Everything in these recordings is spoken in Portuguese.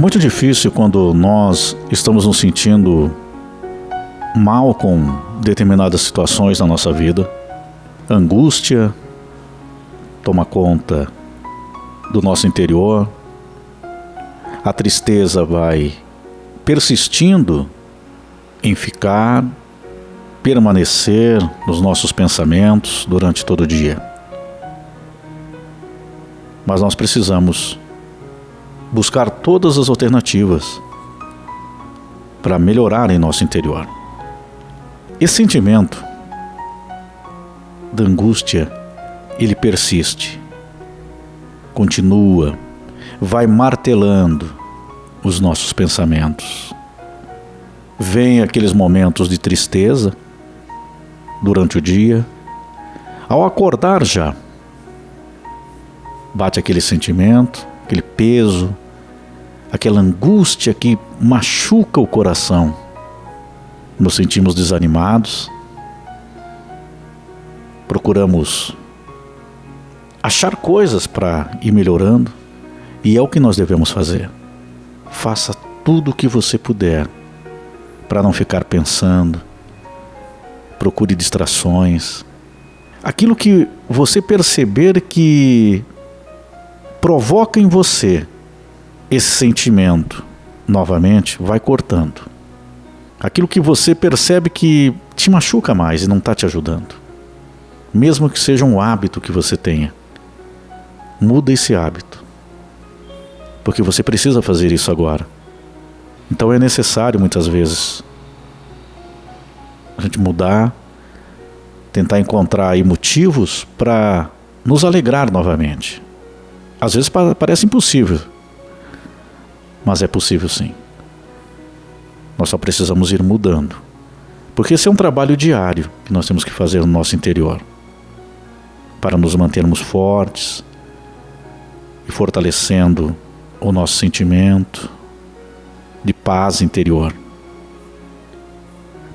É muito difícil quando nós estamos nos sentindo mal com determinadas situações na nossa vida. angústia toma conta do nosso interior, a tristeza vai persistindo em ficar, permanecer nos nossos pensamentos durante todo o dia. Mas nós precisamos buscar todas as alternativas para melhorar em nosso interior. Esse sentimento da angústia, ele persiste, continua, vai martelando os nossos pensamentos. Vem aqueles momentos de tristeza durante o dia. Ao acordar já, bate aquele sentimento, aquele peso, aquela angústia que machuca o coração. Nos sentimos desanimados, procuramos achar coisas para ir melhorando, e é o que nós devemos fazer. Faça tudo o que você puder para não ficar pensando. Procure distrações. Aquilo que você perceber que provoca em você esse sentimento novamente, vai cortando. Aquilo que você percebe que te machuca mais e não está te ajudando. Mesmo que seja um hábito que você tenha, muda esse hábito. Porque você precisa fazer isso agora. Então é necessário muitas vezes a gente mudar, tentar encontrar motivos para nos alegrar novamente. Às vezes parece impossível, mas é possível sim. Nós só precisamos ir mudando. Porque esse é um trabalho diário que nós temos que fazer no nosso interior para nos mantermos fortes e fortalecendo o nosso sentimento de paz interior.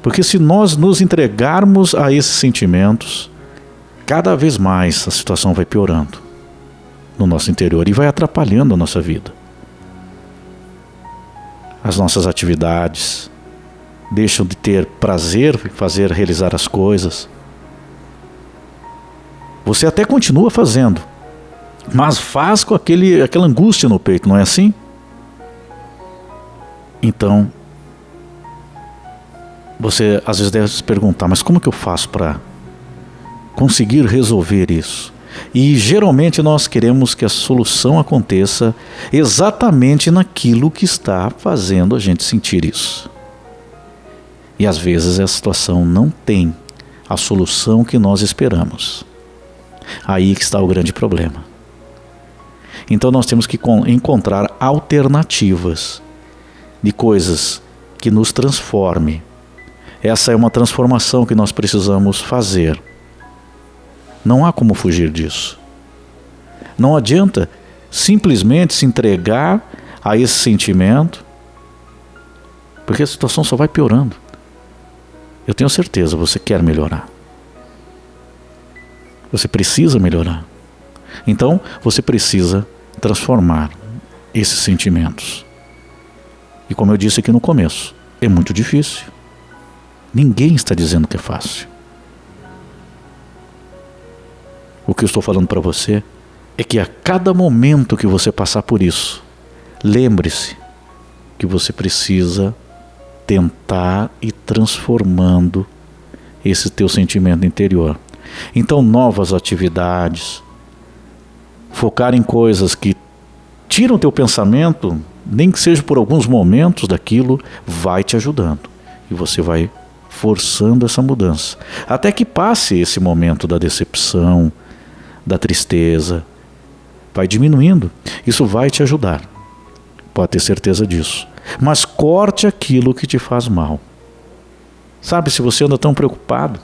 Porque se nós nos entregarmos a esses sentimentos, cada vez mais a situação vai piorando no nosso interior e vai atrapalhando a nossa vida. As nossas atividades deixam de ter prazer em fazer realizar as coisas. Você até continua fazendo, mas faz com aquele, aquela angústia no peito, não é assim? Então, você às vezes deve se perguntar, mas como que eu faço para conseguir resolver isso? E geralmente nós queremos que a solução aconteça exatamente naquilo que está fazendo a gente sentir isso. E às vezes a situação não tem a solução que nós esperamos. Aí que está o grande problema. Então nós temos que encontrar alternativas de coisas que nos transforme. Essa é uma transformação que nós precisamos fazer. Não há como fugir disso. Não adianta simplesmente se entregar a esse sentimento, porque a situação só vai piorando. Eu tenho certeza, você quer melhorar. Você precisa melhorar. Então, você precisa transformar esses sentimentos. E como eu disse aqui no começo, é muito difícil. Ninguém está dizendo que é fácil. O que eu estou falando para você é que a cada momento que você passar por isso, lembre-se que você precisa tentar ir transformando esse teu sentimento interior. Então, novas atividades, focar em coisas que tiram teu pensamento nem que seja por alguns momentos daquilo, vai te ajudando. E você vai forçando essa mudança. Até que passe esse momento da decepção, da tristeza. Vai diminuindo. Isso vai te ajudar. Pode ter certeza disso. Mas corte aquilo que te faz mal. Sabe, se você anda tão preocupado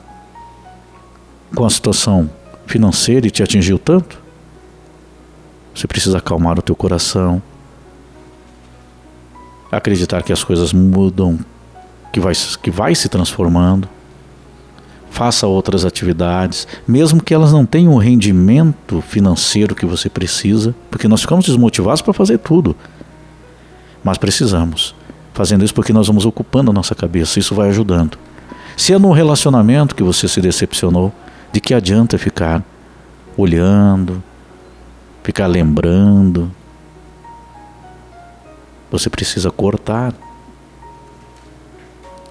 com a situação financeira e te atingiu tanto, você precisa acalmar o teu coração, acreditar que as coisas mudam, que vai, que vai se transformando. Faça outras atividades, mesmo que elas não tenham o rendimento financeiro que você precisa, porque nós ficamos desmotivados para fazer tudo. Mas precisamos. Fazendo isso porque nós vamos ocupando a nossa cabeça, isso vai ajudando. Se é no relacionamento que você se decepcionou, de que adianta ficar olhando, ficar lembrando? Você precisa cortar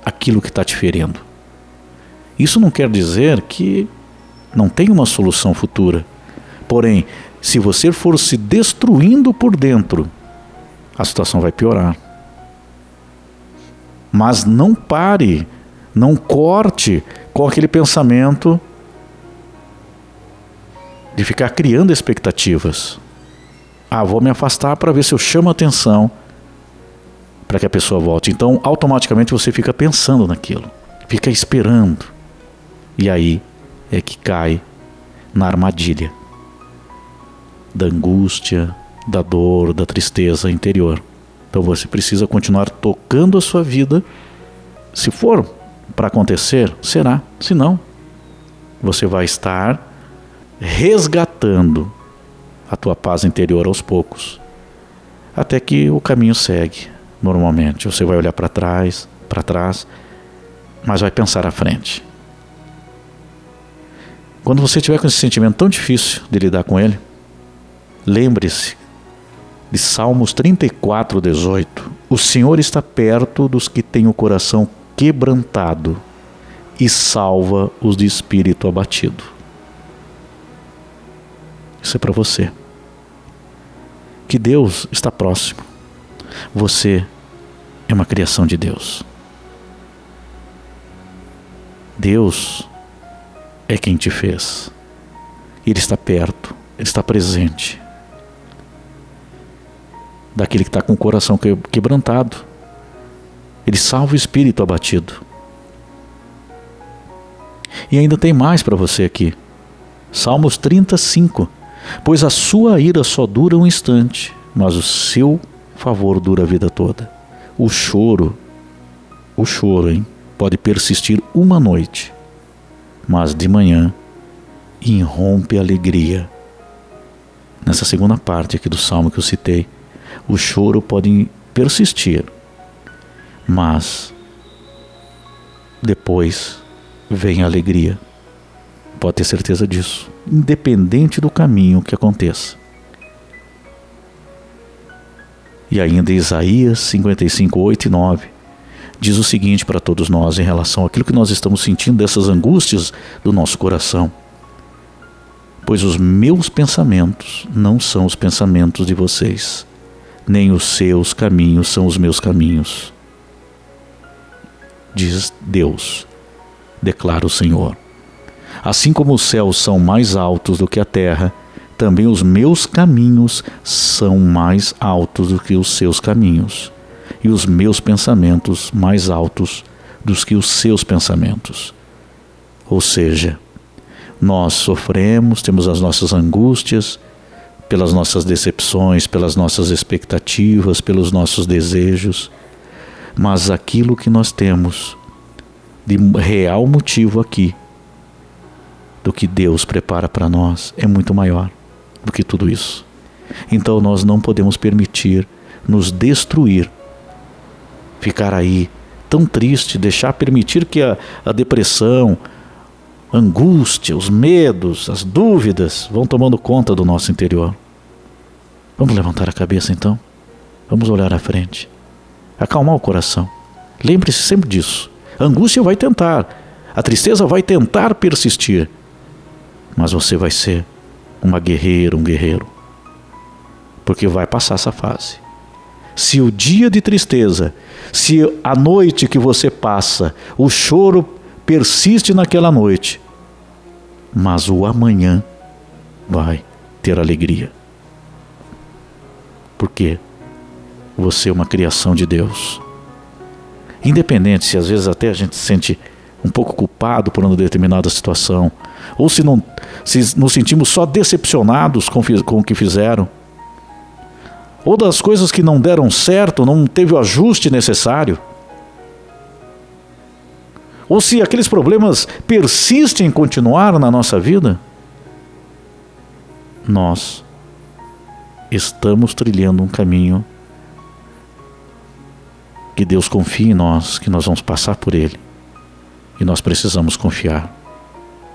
aquilo que está te ferindo. Isso não quer dizer que não tem uma solução futura. Porém, se você for se destruindo por dentro, a situação vai piorar. Mas não pare, não corte com aquele pensamento de ficar criando expectativas. Ah, vou me afastar para ver se eu chamo atenção para que a pessoa volte. Então, automaticamente você fica pensando naquilo, fica esperando. E aí é que cai na armadilha da angústia, da dor, da tristeza interior. Então você precisa continuar tocando a sua vida. Se for para acontecer, será. Se não, você vai estar resgatando a tua paz interior aos poucos, até que o caminho segue normalmente. Você vai olhar para trás, para trás, mas vai pensar à frente. Quando você tiver com esse sentimento tão difícil de lidar com ele, lembre-se de Salmos 34, 18. O Senhor está perto dos que têm o coração quebrantado e salva os de espírito abatido. Isso é para você. Que Deus está próximo. Você é uma criação de Deus. Deus é quem te fez. Ele está perto, ele está presente. Daquele que está com o coração quebrantado. Ele salva o espírito abatido. E ainda tem mais para você aqui. Salmos 35. Pois a sua ira só dura um instante, mas o seu favor dura a vida toda. O choro, o choro, hein, pode persistir uma noite, mas de manhã irrompe a alegria. Nessa segunda parte aqui do salmo que eu citei, o choro pode persistir, mas depois vem a alegria. Pode ter certeza disso, independente do caminho que aconteça. E ainda Isaías 55, 8 e 9 diz o seguinte para todos nós em relação àquilo que nós estamos sentindo dessas angústias do nosso coração. Pois os meus pensamentos não são os pensamentos de vocês, nem os seus caminhos são os meus caminhos. Diz Deus, declara o Senhor. Assim como os céus são mais altos do que a terra, também os meus caminhos são mais altos do que os seus caminhos e os meus pensamentos mais altos dos que os seus pensamentos. Ou seja, nós sofremos, temos as nossas angústias, pelas nossas decepções, pelas nossas expectativas, pelos nossos desejos, mas aquilo que nós temos de real motivo aqui, do que Deus prepara para nós, é muito maior do que tudo isso. Então nós não podemos permitir nos destruir ficar aí tão triste, deixar permitir que a, a depressão, a angústia, os medos, as dúvidas vão tomando conta do nosso interior. Vamos levantar a cabeça então? Vamos olhar à frente. Acalmar o coração. Lembre-se sempre disso. A angústia vai tentar, a tristeza vai tentar persistir, mas você vai ser uma guerreira, um guerreiro, porque vai passar essa fase. Se o dia de tristeza, se a noite que você passa, o choro persiste naquela noite, mas o amanhã vai ter alegria. Porque você é uma criação de Deus. Independente se às vezes até a gente se sente um pouco culpado por uma determinada situação, ou se, não, se nos sentimos só decepcionados com, com o que fizeram, ou das coisas que não deram certo, não teve o ajuste necessário. ou se aqueles problemas persistem em continuar na nossa vida, nós estamos trilhando um caminho que Deus confia em nós, que nós vamos passar por ele. E nós precisamos confiar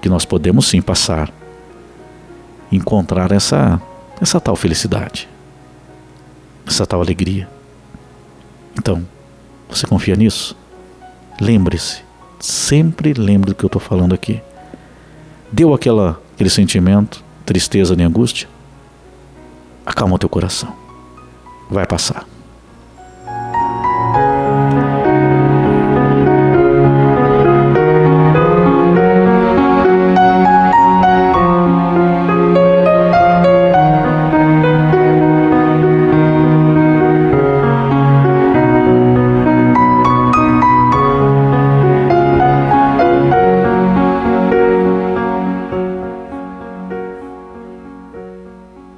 que nós podemos sim passar, encontrar essa essa tal felicidade, essa tal alegria. Então, você confia nisso? Lembre-se, sempre lembre do que eu estou falando aqui. Deu aquela, aquele sentimento, tristeza nem angústia? Acalma o teu coração. Vai passar.